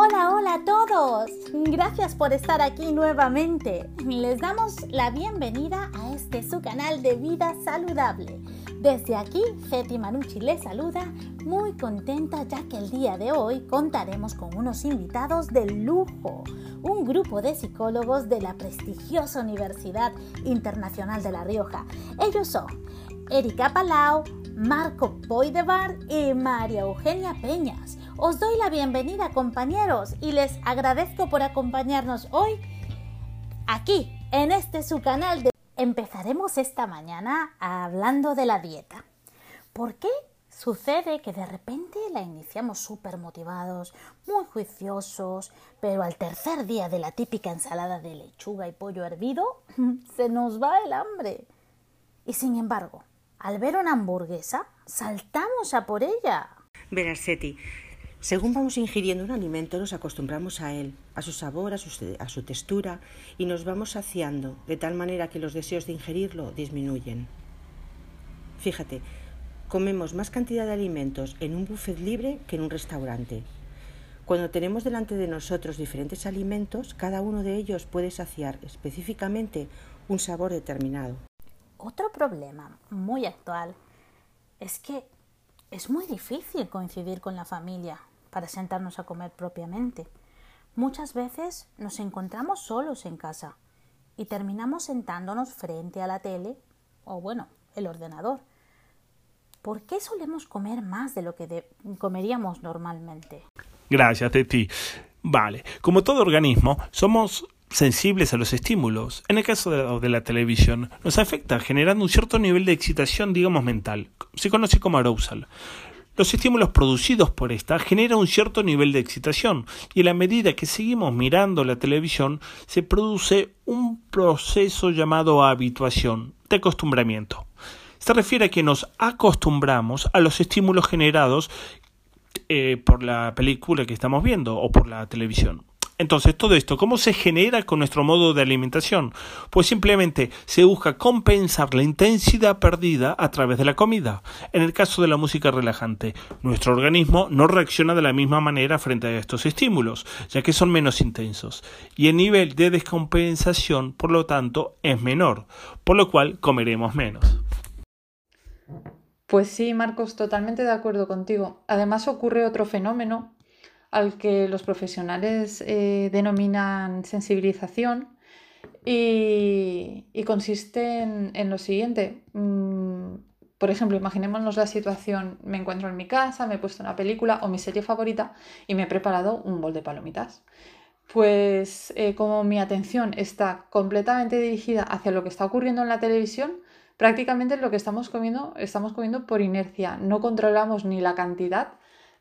Hola, hola a todos. Gracias por estar aquí nuevamente. Les damos la bienvenida a este su canal de vida saludable. Desde aquí, Feti Manucci les saluda, muy contenta ya que el día de hoy contaremos con unos invitados de lujo, un grupo de psicólogos de la prestigiosa Universidad Internacional de La Rioja. Ellos son Erika Palau, Marco Poidebar y María Eugenia Peñas. Os doy la bienvenida compañeros y les agradezco por acompañarnos hoy aquí en este su canal de Empezaremos esta mañana hablando de la dieta. ¿Por qué sucede que de repente la iniciamos súper motivados, muy juiciosos, pero al tercer día de la típica ensalada de lechuga y pollo hervido, se nos va el hambre? Y sin embargo, al ver una hamburguesa, saltamos a por ella. Verás, Seti, según vamos ingiriendo un alimento, nos acostumbramos a él, a su sabor, a su, a su, textura, y nos vamos saciando, de tal manera que los deseos de ingerirlo disminuyen. Fíjate, comemos más cantidad de alimentos en un buffet libre que en un restaurante. Cuando tenemos delante de nosotros diferentes alimentos, cada uno de ellos puede saciar específicamente un sabor determinado. Otro problema muy actual es que es muy difícil coincidir con la familia para sentarnos a comer propiamente. Muchas veces nos encontramos solos en casa y terminamos sentándonos frente a la tele o bueno, el ordenador. ¿Por qué solemos comer más de lo que comeríamos normalmente? Gracias, Teti. Vale, como todo organismo, somos sensibles a los estímulos. En el caso de, la televisión, nos afecta generando un cierto nivel de excitación, digamos, mental. Se conoce como arousal. Los estímulos producidos por esta generan un cierto nivel de excitación y a la medida que seguimos mirando la televisión se produce un proceso llamado habituación, de acostumbramiento. Se refiere a que nos acostumbramos a los estímulos generados eh, por la película que estamos viendo o por la televisión. Entonces, todo esto, ¿cómo se genera con nuestro modo de alimentación? Pues simplemente se busca compensar la intensidad perdida a través de la comida. En el caso de la música relajante, nuestro organismo no reacciona de la misma manera frente a estos estímulos, ya que son menos intensos. Y el nivel de descompensación, por lo tanto, es menor, por lo cual comeremos menos. Pues sí, Marcos, totalmente de acuerdo contigo. Además ocurre otro fenómeno al que los profesionales eh, denominan sensibilización y, y consiste en, en, lo siguiente. Mm, por ejemplo, imaginémonos la situación, me encuentro en mi casa, me he puesto una película o mi serie favorita y me he preparado un bol de palomitas. Pues eh, como mi atención está completamente dirigida hacia lo que está ocurriendo en la televisión, prácticamente lo que estamos comiendo, estamos comiendo por inercia. No controlamos ni la cantidad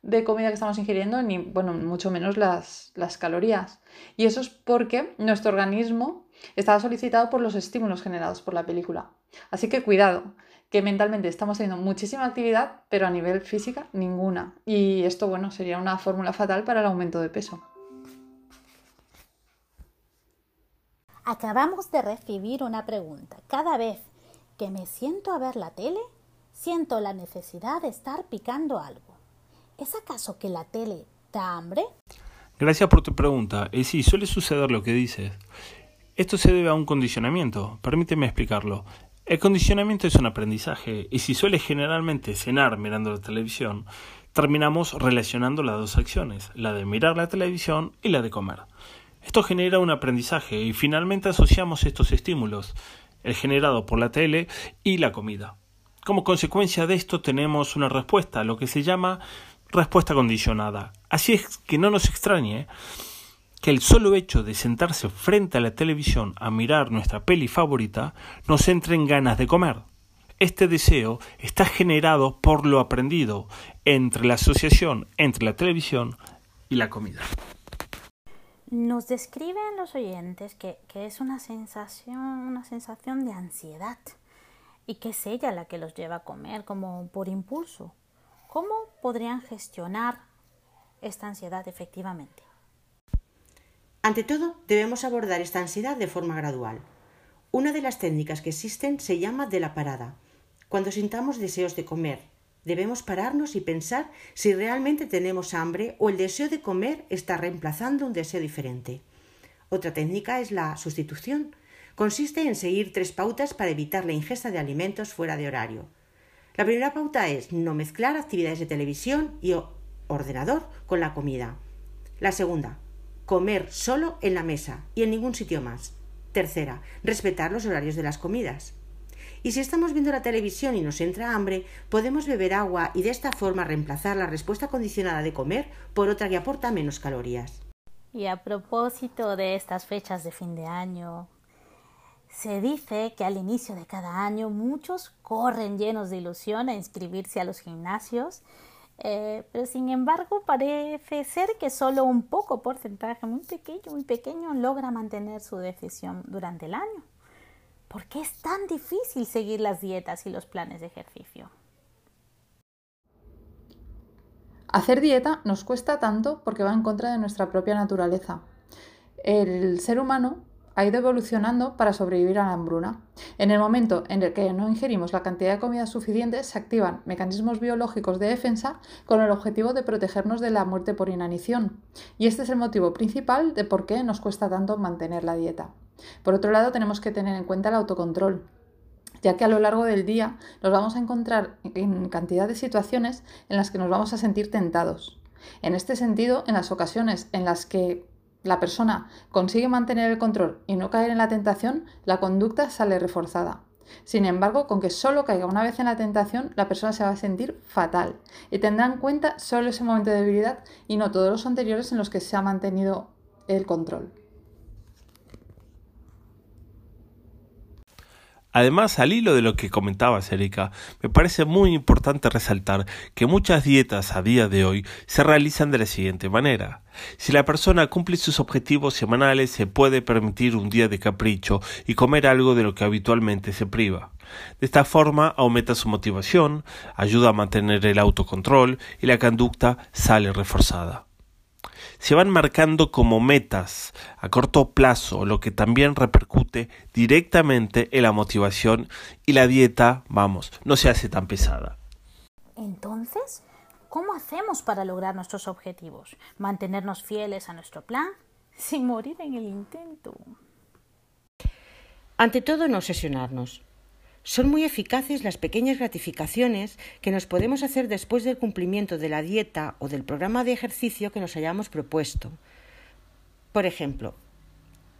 de comida que estamos ingiriendo, ni, bueno, mucho menos las, las calorías. Y eso es porque nuestro organismo está solicitado por los estímulos generados por la película. Así que cuidado, que mentalmente estamos teniendo muchísima actividad, pero a nivel física ninguna. Y esto, bueno, sería una fórmula fatal para el aumento de peso. Acabamos de recibir una pregunta. Cada vez que me siento a ver la tele, siento la necesidad de estar picando algo. ¿Es acaso que la tele da hambre? Gracias por tu pregunta. Y sí, suele suceder lo que dices. Esto se debe a un condicionamiento. Permíteme explicarlo. El condicionamiento es un aprendizaje y si suele generalmente cenar mirando la televisión, terminamos relacionando las dos acciones, la de mirar la televisión y la de comer. Esto genera un aprendizaje y finalmente asociamos estos estímulos, el generado por la tele y la comida. Como consecuencia de esto tenemos una respuesta, lo que se llama respuesta condicionada. Así es que no nos extrañe que el solo hecho de sentarse frente a la televisión a mirar nuestra peli favorita nos entre en ganas de comer. Este deseo está generado por lo aprendido entre la asociación entre la televisión y la comida. Nos describen los oyentes que, que es una sensación, una sensación de ansiedad y que es ella la que los lleva a comer como por impulso. ¿Cómo podrían gestionar esta ansiedad efectivamente? Ante todo, debemos abordar esta ansiedad de forma gradual. Una de las técnicas que existen se llama de la parada. Cuando sintamos deseos de comer, Debemos pararnos y pensar si realmente tenemos hambre o el deseo de comer está reemplazando un deseo diferente. Otra técnica es la sustitución. Consiste en seguir tres pautas para evitar la ingesta de alimentos fuera de horario. La primera pauta es no mezclar actividades de televisión y ordenador con la comida. La segunda, comer solo en la mesa y en ningún sitio más. Tercera, respetar los horarios de las comidas. Y si estamos viendo la televisión y nos entra hambre, podemos beber agua y de esta forma reemplazar la respuesta condicionada de comer por otra que aporta menos calorías. Y a propósito de estas fechas de fin de año, se dice que al inicio de cada año muchos corren llenos de ilusión a inscribirse a los gimnasios, eh, pero sin embargo parece ser que solo un poco porcentaje, muy pequeño, muy pequeño, logra mantener su decisión durante el año. ¿Por qué es tan difícil seguir las dietas y los planes de ejercicio? Hacer dieta nos cuesta tanto porque va en contra de nuestra propia naturaleza. El ser humano ha ido evolucionando para sobrevivir a la hambruna. En el momento en el que no ingerimos la cantidad de comida suficiente, se activan mecanismos biológicos de defensa con el objetivo de protegernos de la muerte por inanición. Y este es el motivo principal de por qué nos cuesta tanto mantener la dieta. Por otro lado, tenemos que tener en cuenta el autocontrol ya que a lo largo del día nos vamos a encontrar en cantidad de situaciones en las que nos vamos a sentir tentados. En este sentido, en las ocasiones en las que la persona consigue mantener el control y no caer en la tentación, la conducta sale reforzada. Sin embargo, con que solo caiga una vez en la tentación, la persona se va a sentir fatal y tendrá en cuenta solo ese momento de debilidad y no todos los anteriores en los que se ha mantenido el control. Además, al hilo de lo que comentaba Erika, me parece muy importante resaltar que muchas dietas a día de hoy se realizan de la siguiente manera. Si la persona cumple sus objetivos semanales, se puede permitir un día de capricho y comer algo de lo que habitualmente se priva. De esta forma aumenta su motivación, ayuda a mantener el autocontrol y la conducta sale reforzada se van marcando como metas a corto plazo, lo que también repercute directamente en la motivación y la dieta, vamos, no se hace tan pesada. Entonces, ¿cómo hacemos para lograr nuestros objetivos? ¿Mantenernos fieles a nuestro plan sin morir en el intento? Ante todo, no obsesionarnos. Son muy eficaces las pequeñas gratificaciones que nos podemos hacer después del cumplimiento de la dieta o del programa de ejercicio que nos hayamos propuesto. Por ejemplo,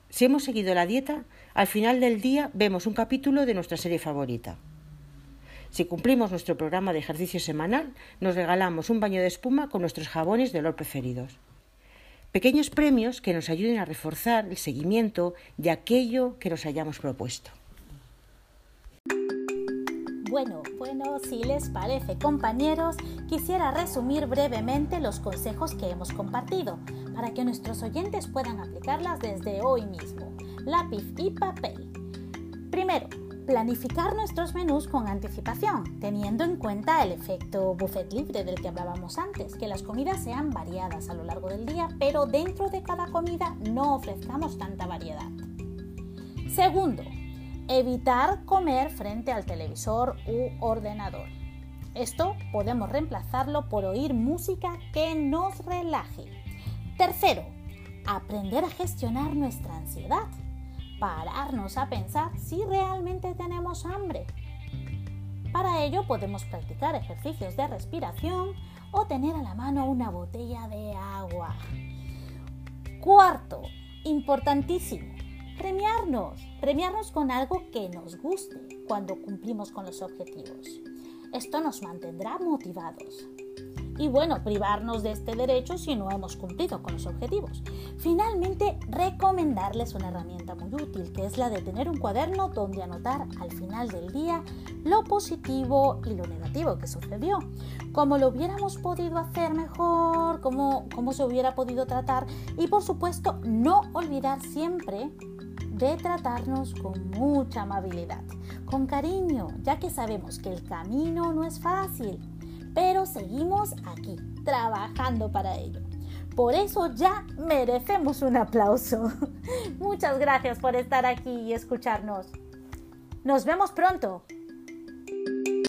si hemos seguido la dieta, al final del día vemos un capítulo de nuestra serie favorita. Si cumplimos nuestro programa de ejercicio semanal, nos regalamos un baño de espuma con nuestros jabones de olor preferidos. Pequeños premios que nos ayuden a reforzar el seguimiento de aquello que nos hayamos propuesto. Bueno, bueno, si les parece compañeros, quisiera resumir brevemente los consejos que hemos compartido para que nuestros oyentes puedan aplicarlas desde hoy mismo. Lápiz y papel. Primero, planificar nuestros menús con anticipación, teniendo en cuenta el efecto buffet libre del que hablábamos antes, que las comidas sean variadas a lo largo del día, pero dentro de cada comida no ofrezcamos tanta variedad. Segundo, Evitar comer frente al televisor u ordenador. Esto podemos reemplazarlo por oír música que nos relaje. Tercero, aprender a gestionar nuestra ansiedad. Pararnos a pensar si realmente tenemos hambre. Para ello podemos practicar ejercicios de respiración o tener a la mano una botella de agua. Cuarto, importantísimo, premiarnos, premiarnos con algo que nos guste cuando cumplimos con los objetivos. Esto nos mantendrá motivados. Y bueno, privarnos de este derecho si no hemos cumplido con los objetivos. Finalmente, recomendarles una herramienta muy útil, que es la de tener un cuaderno donde anotar al final del día lo positivo y lo negativo que sucedió, cómo lo hubiéramos podido hacer mejor, cómo, cómo se hubiera podido tratar y por supuesto no olvidar siempre de tratarnos con mucha amabilidad, con cariño, ya que sabemos que el camino no es fácil, pero seguimos aquí, trabajando para ello. Por eso ya merecemos un aplauso. Muchas gracias por estar aquí y escucharnos. Nos vemos pronto.